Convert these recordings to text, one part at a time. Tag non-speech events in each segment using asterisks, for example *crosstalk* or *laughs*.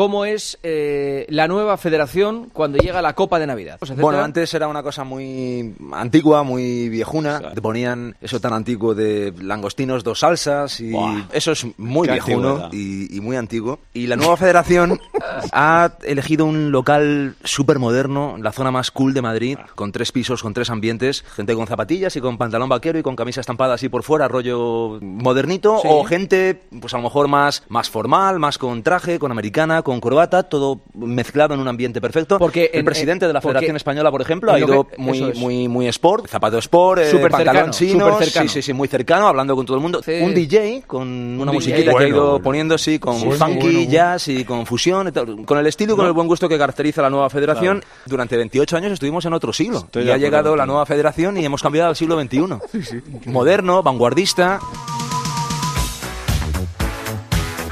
Cómo es eh, la nueva federación cuando llega la Copa de Navidad. Bueno, antes era una cosa muy antigua, muy viejuna. Te ponían eso tan antiguo de langostinos, dos salsas y eso es muy viejuno y, y muy antiguo. Y la nueva federación *laughs* ha elegido un local súper moderno, la zona más cool de Madrid, con tres pisos, con tres ambientes, gente con zapatillas y con pantalón vaquero y con camisa estampada así por fuera, rollo modernito, Sí. o gente, pues a lo mejor más, más formal, más con traje, con americana, con corbata, todo mezclado en un ambiente perfecto. Porque el en- presidente de la porque Federación Española, por ejemplo, ha ido que- muy, es. muy, muy sport, zapato sport, eh, Súper pantalón cercano, chino, súper cercano. sí, sí, sí, muy cercano, hablando con todo el mundo. Sí. Un DJ con una DJ. musiquita que ha ido bueno. poniendo, sí, con funky, bueno, bueno. jazz y con fusión, y tal, con el estilo y con el buen gusto que caracteriza a la nueva federación. Durante 28 años estuvimos en otro siglo. Estoy y ha llegado la nueva federación y hemos cambiado al siglo XXI. Moderno, vanguardista.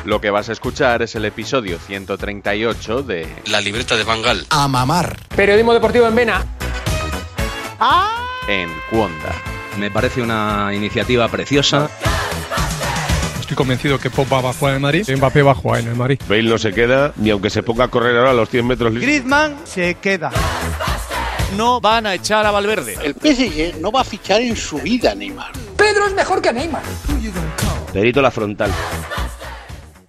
Lo que vas a escuchar es el episodio 138 de La libreta de Bangal. A mamar. Periodismo deportivo en Vena. En Cuonda. Me parece una iniciativa preciosa. Estoy convencido que Pop va a jugar en el Madrid. Mbappé va a jugar en el Madrid. Bale no se queda ni aunque se ponga a correr ahora a los 100 metros. Griezmann se queda. No van a echar a Valverde. El PSG no va a fichar en su vida, Neymar. Perito la frontal.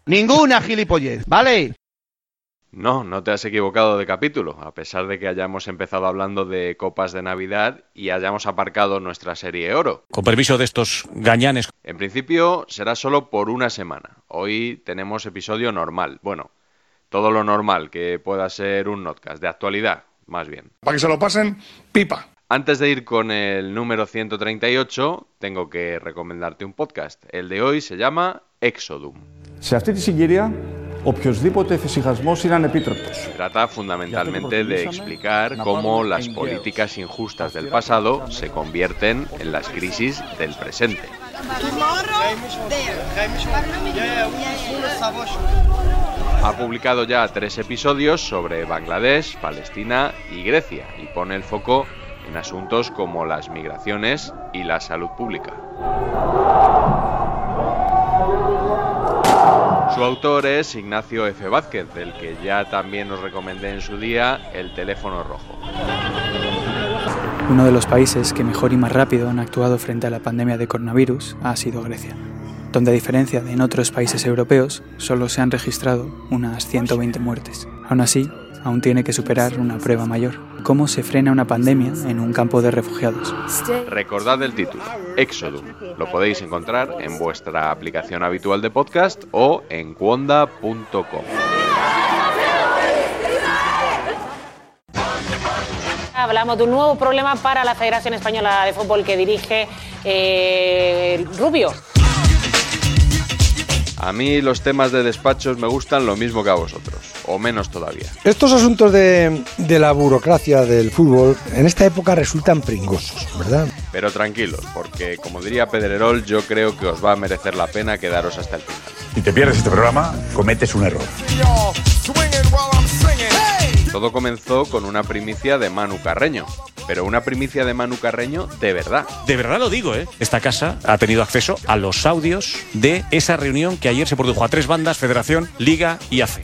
Ninguna gilipollez, ¿vale? No, no te has equivocado de capítulo, a pesar de que hayamos empezado hablando de copas de Navidad y hayamos aparcado nuestra serie Oro. Con permiso de estos gañanes. En principio será solo por una semana. Hoy tenemos episodio normal. Bueno, todo lo normal que pueda ser un notcast, de actualidad, más bien. Para que se lo pasen, pipa. Antes de ir con el número 138, tengo que recomendarte un podcast. El de hoy se llama Exodum. Σε αυτή τη συγκυρία, οποιοδήποτε εφησυχασμός είναι ανεπίτρεπτος. Trata fundamentalmente de explicar cómo las políticas injustas del pasado se convierten en las crisis del presente. Ha publicado ya tres episodios sobre Bangladesh, Palestina y Grecia y pone el foco en asuntos como las migraciones y la salud pública. Su autor es Ignacio F. Vázquez, del que ya también os recomendé en su día El teléfono rojo. Uno de los países que mejor y más rápido han actuado frente a la pandemia de coronavirus ha sido Grecia, donde a diferencia de en otros países europeos, solo se han registrado unas 120 muertes. Aún así, aún tiene que superar una prueba mayor. ¿Cómo se frena una pandemia en un campo de refugiados? Recordad el título, Exodum. Lo podéis encontrar en vuestra aplicación habitual de podcast o en cuonda.com. Hablamos de un nuevo problema para la Federación Española de Fútbol que dirige eh, Rubio. A mí los temas de despachos me gustan lo mismo que a vosotros, o menos todavía. Estos asuntos de, de la burocracia del fútbol en esta época resultan pringosos, ¿verdad? Pero tranquilos, porque como diría Pedrerol, yo creo que os va a merecer la pena quedaros hasta el final. Si te pierdes este programa, cometes un error. Todo comenzó con una primicia de Manu Carreño, pero una primicia de Manu Carreño de verdad. De verdad lo digo, ¿eh? Esta casa ha tenido acceso a los audios de esa reunión que ayer se produjo a tres bandas, Federación, Liga y AFE.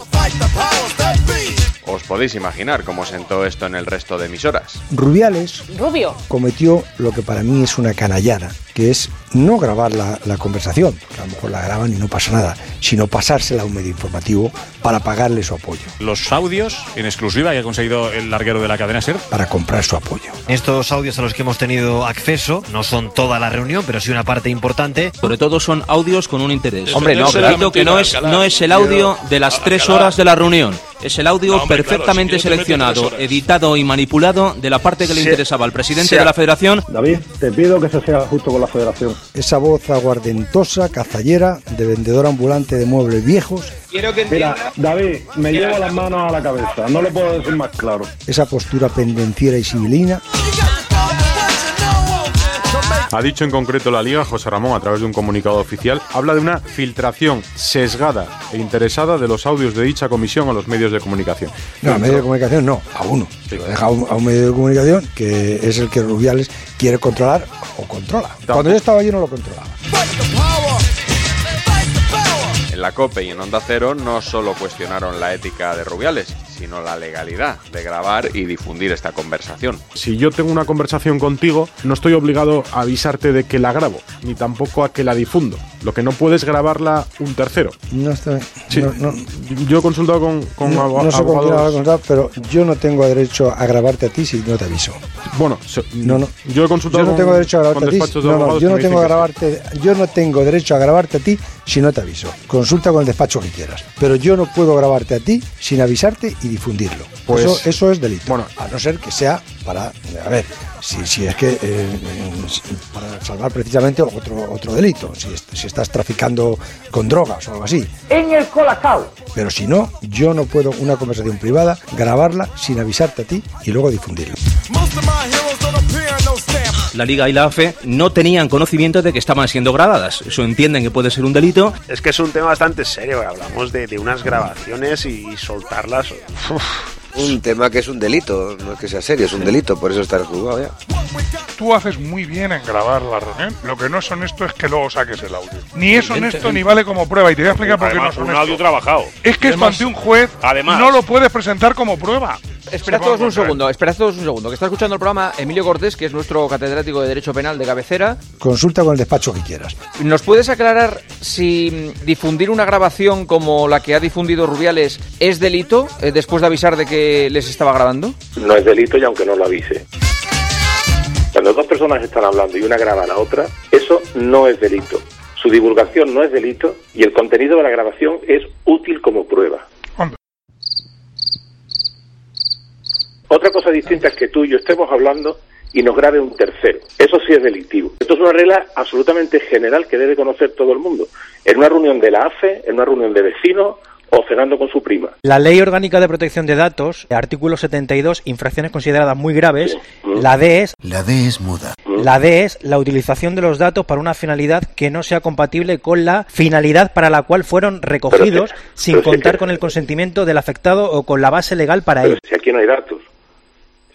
Os podéis imaginar cómo sentó esto en el resto de emisoras. Rubiales Rubio. cometió lo que para mí es una canallada, que es no grabar la, la conversación, porque a lo mejor la graban y no pasa nada, sino pasársela a un medio informativo para pagarle su apoyo, Los audios en exclusiva que ha conseguido el larguero de la cadena SER. para comprar su apoyo. Estos audios a los que hemos tenido acceso no son toda la reunión, pero sí una parte importante. Sobre todo son audios con un interés. Hombre, no, Repito claro. que no es, no es el audio de las tres horas de la reunión. Es el audio perfectamente seleccionado, editado y manipulado de la parte que le interesaba al presidente de la federación. David, te pido que se sea justo con la federación. Esa voz aguardentosa, cazallera, de vendedor ambulante de muebles viejos, Mira, David, me llevo las manos a la cabeza, no lo puedo decir más claro. esa postura pendenciera y sibilina, Ha dicho en concreto la Liga, José Ramón, a través de un comunicado oficial, habla de una filtración sesgada e interesada de los audios de dicha comisión a los medios de comunicación. No, a medio de comunicación no, a uno. Lo deja a un, a un medio de comunicación que es el que Rubiales quiere controlar o controla. Cuando yo estaba allí no lo controlaba. En la COPE y en Onda Cero no solo cuestionaron la ética de Rubiales, sino la legalidad de grabar y difundir esta conversación. Si yo tengo una conversación contigo, no estoy obligado a avisarte de que la grabo, ni tampoco a que la difundo. Lo que no puedes grabarla un tercero. No estoy. Sí, no, no, Yo he consultado con, con no- abo- no sé con quién abogados. hablar con tal, pero yo no tengo derecho a grabarte a ti si no te aviso. Bueno, No, no. yo he consultado Yo no con- tengo derecho a grabarte a ti. de abogados yo que no tengo grabarte, yo no tengo derecho a grabarte a ti si no te aviso. Consulta con el despacho que quieras. Pero yo no puedo grabarte a ti sin avisarte y difundirlo. Pues- eso, eso es delito. Bueno. a no ser que sea para, a ver, si, si es que eh, eh, para salvar precisamente otro otro delito, si, si estás traficando con drogas o algo así. En el colacao. Pero si no, yo no puedo una conversación privada grabarla sin avisarte a ti y luego difundirla. La Liga y la AFE no tenían conocimiento de que estaban siendo grabadas. Eso entienden que puede ser un delito. Es que es un tema bastante serio, hablamos de, de unas grabaciones y soltarlas. Un tema que es un delito, no es que sea serio, es un delito, por eso está el juzgado ya. Tú haces muy bien en grabar la reunión. Lo que no es honesto es que luego saques el audio. Ni es honesto ni vale como prueba. Y te voy a explicar por qué no es un honesto. audio trabajado. Es que es ante un juez además- no lo puedes presentar como prueba. Esperad todos un segundo, esperad todos un segundo, que está escuchando el programa Emilio Cortés, que es nuestro catedrático de Derecho Penal de cabecera. Consulta con el despacho que quieras. ¿Nos puedes aclarar si difundir una grabación como la que ha difundido Rubiales es delito eh, después de avisar de que les estaba grabando? No es delito y aunque no lo avise. Cuando dos personas están hablando y una graba a la otra, eso no es delito. Su divulgación no es delito y el contenido de la grabación es útil como prueba. Otra cosa distinta es que tú y yo estemos hablando y nos grabe un tercero. Eso sí es delictivo. Esto es una regla absolutamente general que debe conocer todo el mundo. En una reunión de la AFE, en una reunión de vecinos o cenando con su prima. La Ley Orgánica de Protección de Datos, artículo 72, infracciones consideradas muy graves. La D es La D es muda. la D es la utilización de los datos para una finalidad que no sea compatible con la finalidad para la cual fueron recogidos, Pero sin pero si es contar que- con el consentimiento del afectado o con la base legal para Pero ello. si aquí no hay datos.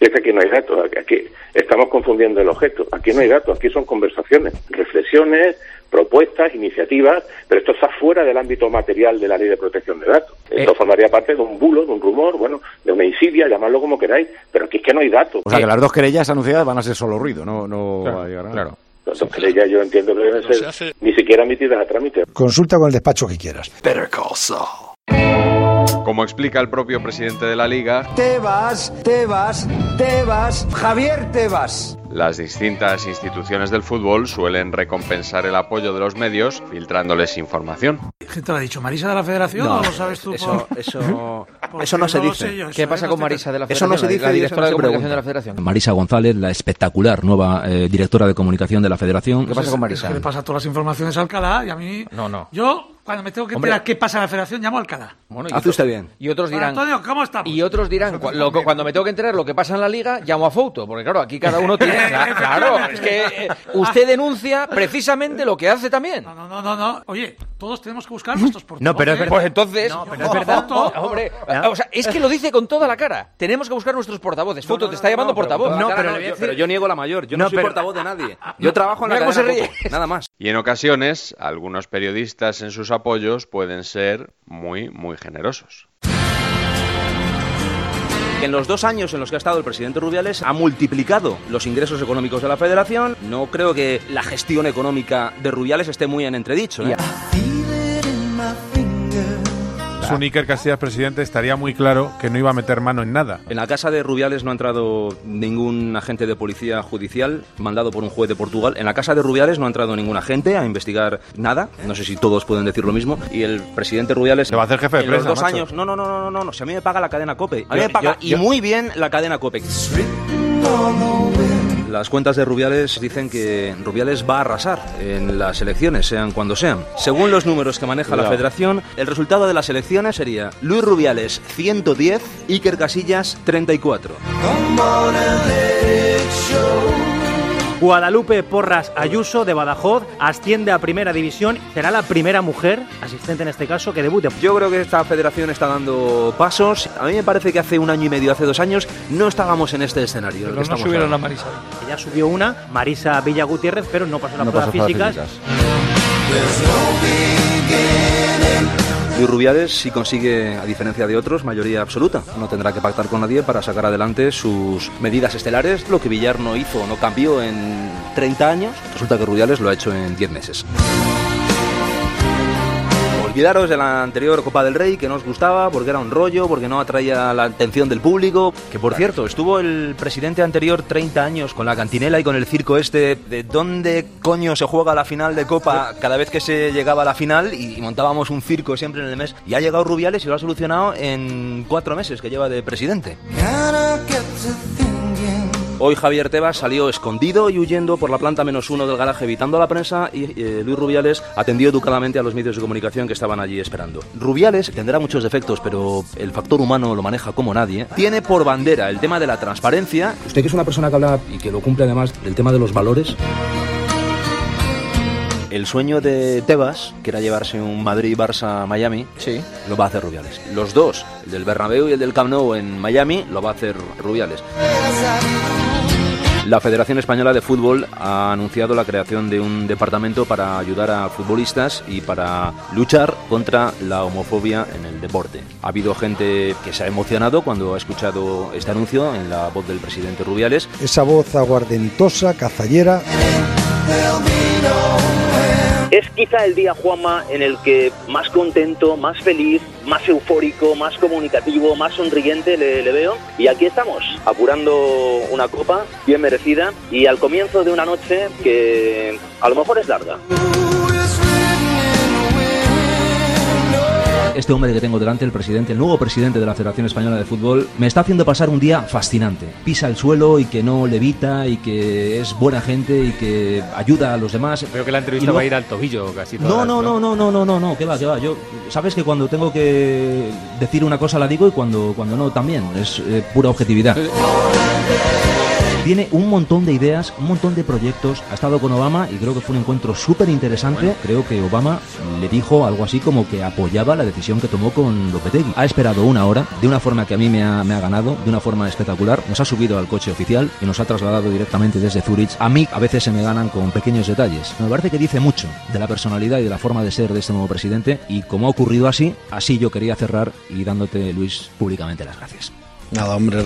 Si es que aquí no hay datos, aquí estamos confundiendo el objeto. Aquí no hay datos, aquí son conversaciones, reflexiones, propuestas, iniciativas, pero esto está fuera del ámbito material de la ley de protección de datos. Esto formaría parte de un bulo, de un rumor, bueno, de una insidia, llamadlo como queráis, pero aquí es que no hay datos. O sea que las dos querellas anunciadas van a ser solo ruido, no, no va a llegar a nada. Claro. Entonces ya yo entiendo que deben ser ni siquiera emitidas a trámite. Consulta con el despacho que quieras. Better call Saul. Como explica el propio presidente de la liga, Tebas, Tebas, Tebas, Javier Tebas. las distintas instituciones del fútbol suelen recompensar el apoyo de los medios filtrándoles información. ¿Quién te lo ha dicho? ¿Marisa de la Federación No, o lo sabes tú? eso- por- eso- eso no se dice. yo, ¿Qué pasa con te- Marisa de la Eso no se Federación, dice la directora no de comunicación pregunta. de la Federación? Marisa González, la espectacular nueva eh, directora de comunicación de la Federación. ¿Qué pasa con Marisa? Que le pasa todas las informaciones a Alcalá y a mí... No, no. Yo, cuando me tengo que Hombre. enterar qué pasa en la Federación, llamo a Alcalá. Bueno, y Hace otro- usted bien. Y otros Juan dirán. Antonio, ¿cómo estamos? Y otros dirán, cu- lo- cuando me tengo que enterar lo que pasa en la liga, llamo a Fouto, porque claro, aquí cada uno tiene. *laughs* Cla- claro, es que eh, usted denuncia precisamente lo que hace también. No, no, no, no. Oye, todos tenemos que buscar nuestros portavoces. No, pero es verdad. Pues entonces, No, pero es verdad. Hombre, o sea, es que lo dice con toda la cara. Tenemos que buscar nuestros portavoces. Fouto, te está llamando portavoz. No, pero, yo, pero yo niego la mayor. Yo no, No, soy pero- portavoz de nadie. Yo trabajo en la cadena nada más. Y en ocasiones, algunos periodistas en sus apoyos pueden ser muy, muy generosos. en los dos años en los que ha estado el presidente Rubiales ha multiplicado los ingresos económicos de la federación. No creo que la gestión económica de Rubiales esté muy en entredicho. ¿eh? Un Iker Casillas presidente estaría muy claro que no iba a meter mano en nada. En la casa de Rubiales no ha entrado ningún agente de policía judicial mandado por un juez de Portugal. En la casa de Rubiales no ha entrado ningún agente a investigar nada. No sé si todos pueden decir lo mismo. Y el presidente Rubiales Se va a hacer jefe de en los prensa, dos macho. años. No, no, no, no, no, no. Si a mí me paga la cadena Cope. A mí Yo- me paga yo- y muy bien la cadena Cope. Las cuentas de Rubiales dicen que Rubiales va a arrasar en las elecciones, sean cuando sean. Según los números que maneja la federación, el resultado de las elecciones sería Luis Rubiales 110, Iker Casillas 34. Guadalupe Porras Ayuso de Badajoz asciende a primera división. Será la primera mujer, asistente en este caso, que debute. Yo creo que esta federación está dando pasos. A mí me parece que hace un año y medio, hace dos años, no estábamos en este escenario. Pero que no estamos subieron ahora. a Marisa. Ya subió una, Marisa Villa Gutiérrez, pero no pasó las No pruebas pasó pruebas físicas. Luis Rubiales, si consigue, a diferencia de otros, mayoría absoluta. No tendrá que pactar con nadie para sacar adelante sus medidas estelares, lo que Villar no hizo, no cambió en 30 años. Resulta que Rubiales lo ha hecho en 10 meses. Olvidaros de la anterior Copa del Rey que no os gustaba porque era un rollo, porque no atraía la atención del público. Que por cierto, estuvo el presidente anterior 30 años con la cantinela y con el circo este de dónde coño se juega la final de Copa cada vez que se llegaba a la final y montábamos un circo siempre en el mes. Y ha llegado Rubiales y lo ha solucionado en cuatro meses que lleva de presidente. Hoy Javier Tebas salió escondido y huyendo por la planta menos uno del garaje evitando a la prensa y eh, Luis Rubiales atendió educadamente a los medios de comunicación que estaban allí esperando. Rubiales tendrá muchos defectos, pero el factor humano lo maneja como nadie. Tiene por bandera el tema de la transparencia. Usted que es una persona que habla y que lo cumple además del tema de los valores. El sueño de Tebas, que era llevarse un Madrid-Barça-Miami, sí. lo va a hacer Rubiales. Los dos, el del Bernabéu y el del Camp Nou en Miami, lo va a hacer Rubiales. La Federación Española de Fútbol ha anunciado la creación de un departamento para ayudar a futbolistas y para luchar contra la homofobia en el deporte. Ha habido gente que se ha emocionado cuando ha escuchado este anuncio en la voz del presidente Rubiales. Esa voz aguardentosa, cazallera. Es quizá el día, Juanma, en el que más contento, más feliz, más eufórico, más comunicativo, más sonriente le, le veo. Y aquí estamos, apurando una copa bien merecida y al comienzo de una noche que a lo mejor es larga. Este hombre que tengo delante, el presidente, el nuevo presidente de la Federación Española de Fútbol, me está haciendo pasar un día fascinante. Pisa el suelo y que no levita y que es buena gente y que ayuda a los demás. Creo que la entrevista luego- va a ir al tobillo casi toda No, la- no, no, no, no, no, no, no, que va, que va. Yo, sabes que cuando tengo que decir una cosa la digo y cuando, cuando no también. Es eh, pura objetividad. Tiene un montón de ideas, un montón de proyectos. Ha estado con Obama y creo que fue un encuentro súper interesante. Creo que Obama le dijo algo así como que apoyaba la decisión que tomó con Lopetegui. Ha esperado una hora, de una forma que a mí me ha, me ha ganado, de una forma espectacular. Nos ha subido al coche oficial y nos ha trasladado directamente desde Zurich. A mí a veces se me ganan con pequeños detalles. Me parece que dice mucho de la personalidad y de la forma de ser de este nuevo presidente. Y como ha ocurrido así, así yo quería cerrar y dándote, Luis, públicamente las gracias. Nada, hombre.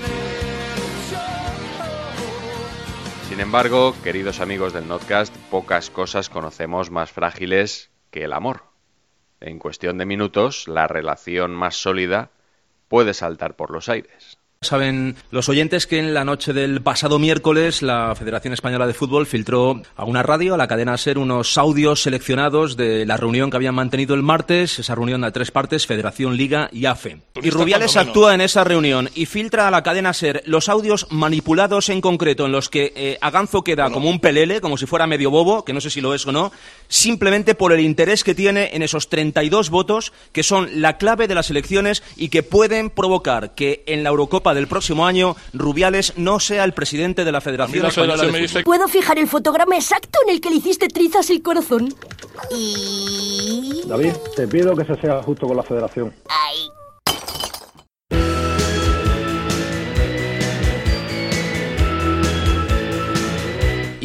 Sin embargo, queridos amigos del Notcast, pocas cosas conocemos más frágiles que el amor. En cuestión de minutos, la relación más sólida puede saltar por los aires. Saben los oyentes que en la noche del pasado miércoles la Federación Española de Fútbol filtró a una radio, a la cadena SER, unos audios seleccionados de la reunión que habían mantenido el martes, esa reunión de tres partes, Federación, Liga y AFE. Y Rubiales actúa en esa reunión y filtra a la cadena SER los audios manipulados en concreto en los que eh, Aganzo queda como un pelele, como si fuera medio bobo, que no sé si lo es o no, simplemente por el interés que tiene en esos 32 votos que son la clave de las elecciones y que pueden provocar que en la Eurocopa del próximo año Rubiales no sea el presidente de la Federación la Española federación de. Puedo fijar el fotograma exacto en el que le hiciste trizas el corazón. Y... David, te pido que se sea justo con la federación.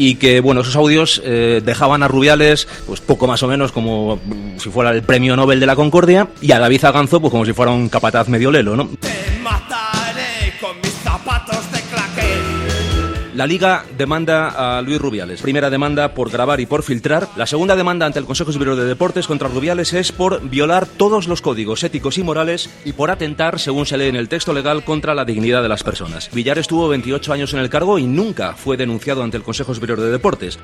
y que bueno esos audios eh, dejaban a Rubiales pues poco más o menos como si fuera el premio Nobel de la Concordia y a David Aganzo pues como si fuera un capataz medio lelo, ¿no? La Liga demanda a Luis Rubiales. Primera demanda por grabar y por filtrar. La segunda demanda ante el Consejo Superior de Deportes contra Rubiales es por violar todos los códigos éticos y morales y por atentar, según se lee en el texto legal, contra la dignidad de las personas. Villar estuvo 28 años en el cargo y nunca fue denunciado ante el Consejo Superior de Deportes.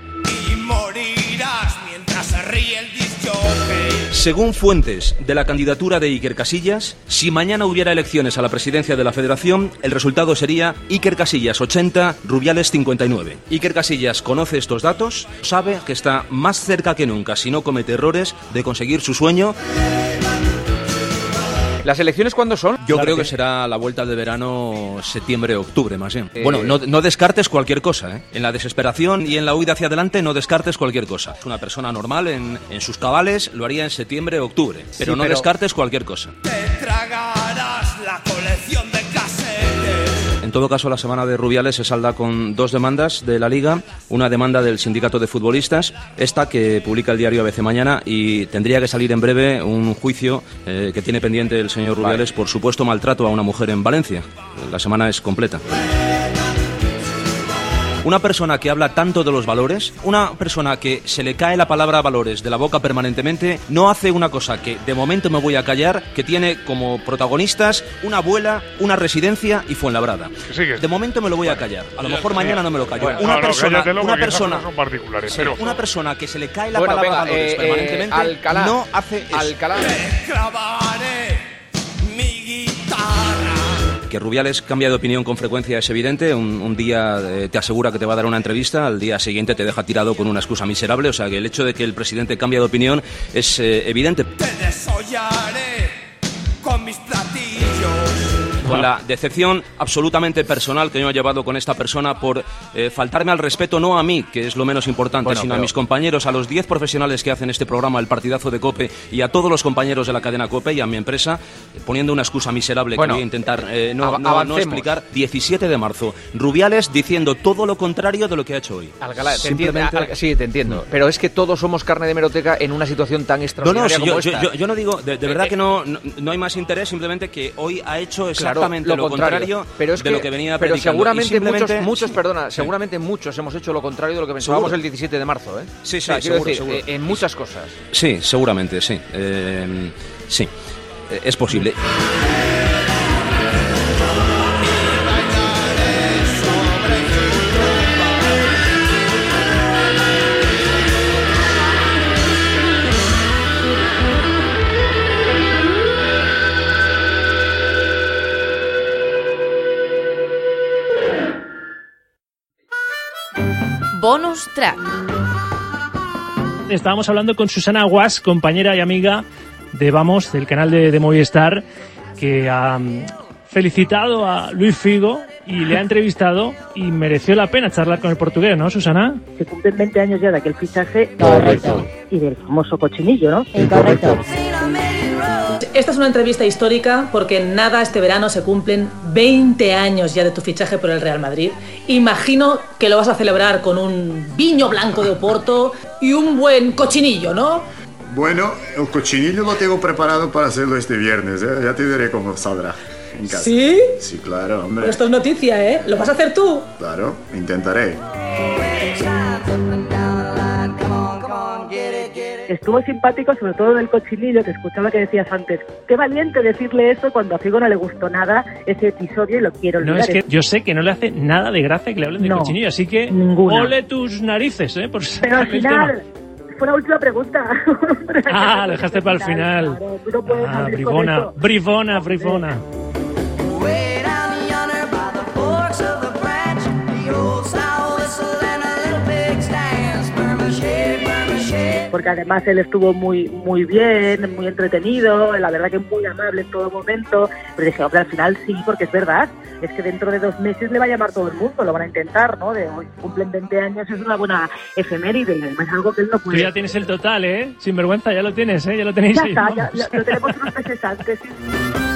Y morirás mientras se ríe el. Según fuentes de la candidatura de Iker Casillas, si mañana hubiera elecciones a la presidencia de la Federación, el resultado sería Iker Casillas 80, Rubiales 59. Iker Casillas conoce estos datos, sabe que está más cerca que nunca, si no comete errores, de conseguir su sueño. ¿Las elecciones cuándo son? Yo Claro creo que... que- será la vuelta de verano septiembre-octubre, más bien. Eh, Bueno, no, no descartes cualquier cosa, ¿eh? En la desesperación y en la huida hacia adelante no descartes cualquier cosa. Una persona normal en, en sus cabales lo haría en septiembre-octubre, pero Sí, no pero- descartes cualquier cosa. Te tragarás la colección de. En todo caso, la semana de Rubiales se salda con dos demandas de la Liga, una demanda del sindicato de futbolistas, esta que publica el diario ABC Mañana y tendría que salir en breve un juicio eh, que tiene pendiente el señor Rubiales por supuesto maltrato a una mujer en Valencia. La semana es completa. Una persona que habla tanto de los valores, una persona que se le cae la palabra valores de la boca permanentemente, no hace una cosa que de momento me voy a callar, que tiene como protagonistas una abuela, una residencia y Fuenlabrada. De momento me lo voy a callar. A lo mejor mañana no me lo callo. Bueno, una no, no, persona, cállatelo una persona, son particulares, Sí, pero- una persona que se le cae la Bueno, palabra venga, valores eh, permanentemente eh, Alcalá. no hace eso. Alcalá. Que Rubiales cambia de opinión con frecuencia es evidente. Un, un día eh, te asegura que te va a dar una entrevista, al día siguiente te deja tirado con una excusa miserable. O sea que el hecho de que el presidente cambie de opinión es eh, evidente. Te desollaré Con la decepción absolutamente personal que yo he llevado con esta persona por eh, faltarme al respeto, no a mí, que es lo menos importante, Bueno, sino a pero- mis compañeros, a los 10 profesionales que hacen este programa, el partidazo de COPE, y a todos los compañeros de la cadena COPE y a mi empresa, eh, poniendo una excusa miserable Bueno, que voy a intentar eh, no, no- no explicar. 17 de marzo, Rubiales diciendo todo lo contrario de lo que ha hecho hoy. Alcalá, te Simplemente- entiendo, Al- sí, te entiendo. Pero es que todos somos carne de meroteca en una situación tan No, no, extraordinaria si como yo, yo- esta. yo- yo no digo, de, de verdad Eh, que no, no, no hay más interés, simplemente que hoy ha hecho Claro, exactamente lo, contrario, pero es de lo que venía pero seguramente simplemente- muchos, muchos, perdona, Sí. seguramente muchos hemos hecho lo contrario de lo que pensábamos el 17 de marzo, ¿eh? Sí, O sea, sí, quiero seguro, decir, seguro. eh, en muchas cosas. Sí, seguramente, sí. Eh, sí, es posible. Bonus track. Estábamos hablando con Susana Guas, compañera y amiga de Vamos, del canal de, de Movistar, que ha mm, felicitado a Luis Figo y le ha entrevistado y mereció la pena charlar con el portugués, ¿no, Susana? Se cumplen 20 años ya de aquel fichaje Correcto. y del famoso cochinillo, ¿no? Correcto. Esta es una entrevista histórica porque nada este verano se cumplen 20 años ya de tu fichaje por el Real Madrid. Imagino que lo vas a celebrar con un viño blanco de Oporto y un buen cochinillo, ¿no? Bueno, el cochinillo lo tengo preparado para hacerlo este viernes, ¿eh? ya te diré cómo saldrá en casa. ¿Sí? Sí, claro, hombre. Pero esto es noticia, ¿eh? ¿Lo vas a hacer tú? Claro, intentaré. Estuvo simpático, sobre todo del cochinillo, que escuchaba que decías antes. Qué valiente decirle eso cuando a Figo no le gustó nada ese episodio y lo quiero No, olvidar. es que yo sé que no le hace nada de gracia que le hablen de No, cochinillo, así que ninguna. ole tus narices, ¿eh? Por Pero al final, fue la última pregunta. *laughs* Ah, dejaste para el final. Claro, tú no puedes Ah, bribona, eso. bribona, bribona. Porque además él estuvo muy muy bien, muy entretenido, la verdad que muy amable en todo momento. Pero dije, hombre, al final sí, porque es verdad. Es que dentro de dos meses le va a llamar todo el mundo, lo van a intentar, ¿no? De hoy cumplen 20 años, es una buena efeméride es algo que él no Tú puede. ya tienes el total, ¿eh? Sin vergüenza, ya lo tienes, ¿eh? Ya lo tenéis Ya ahí. está, ya, vamos. lo, lo tenemos *laughs* unos meses antes. sí.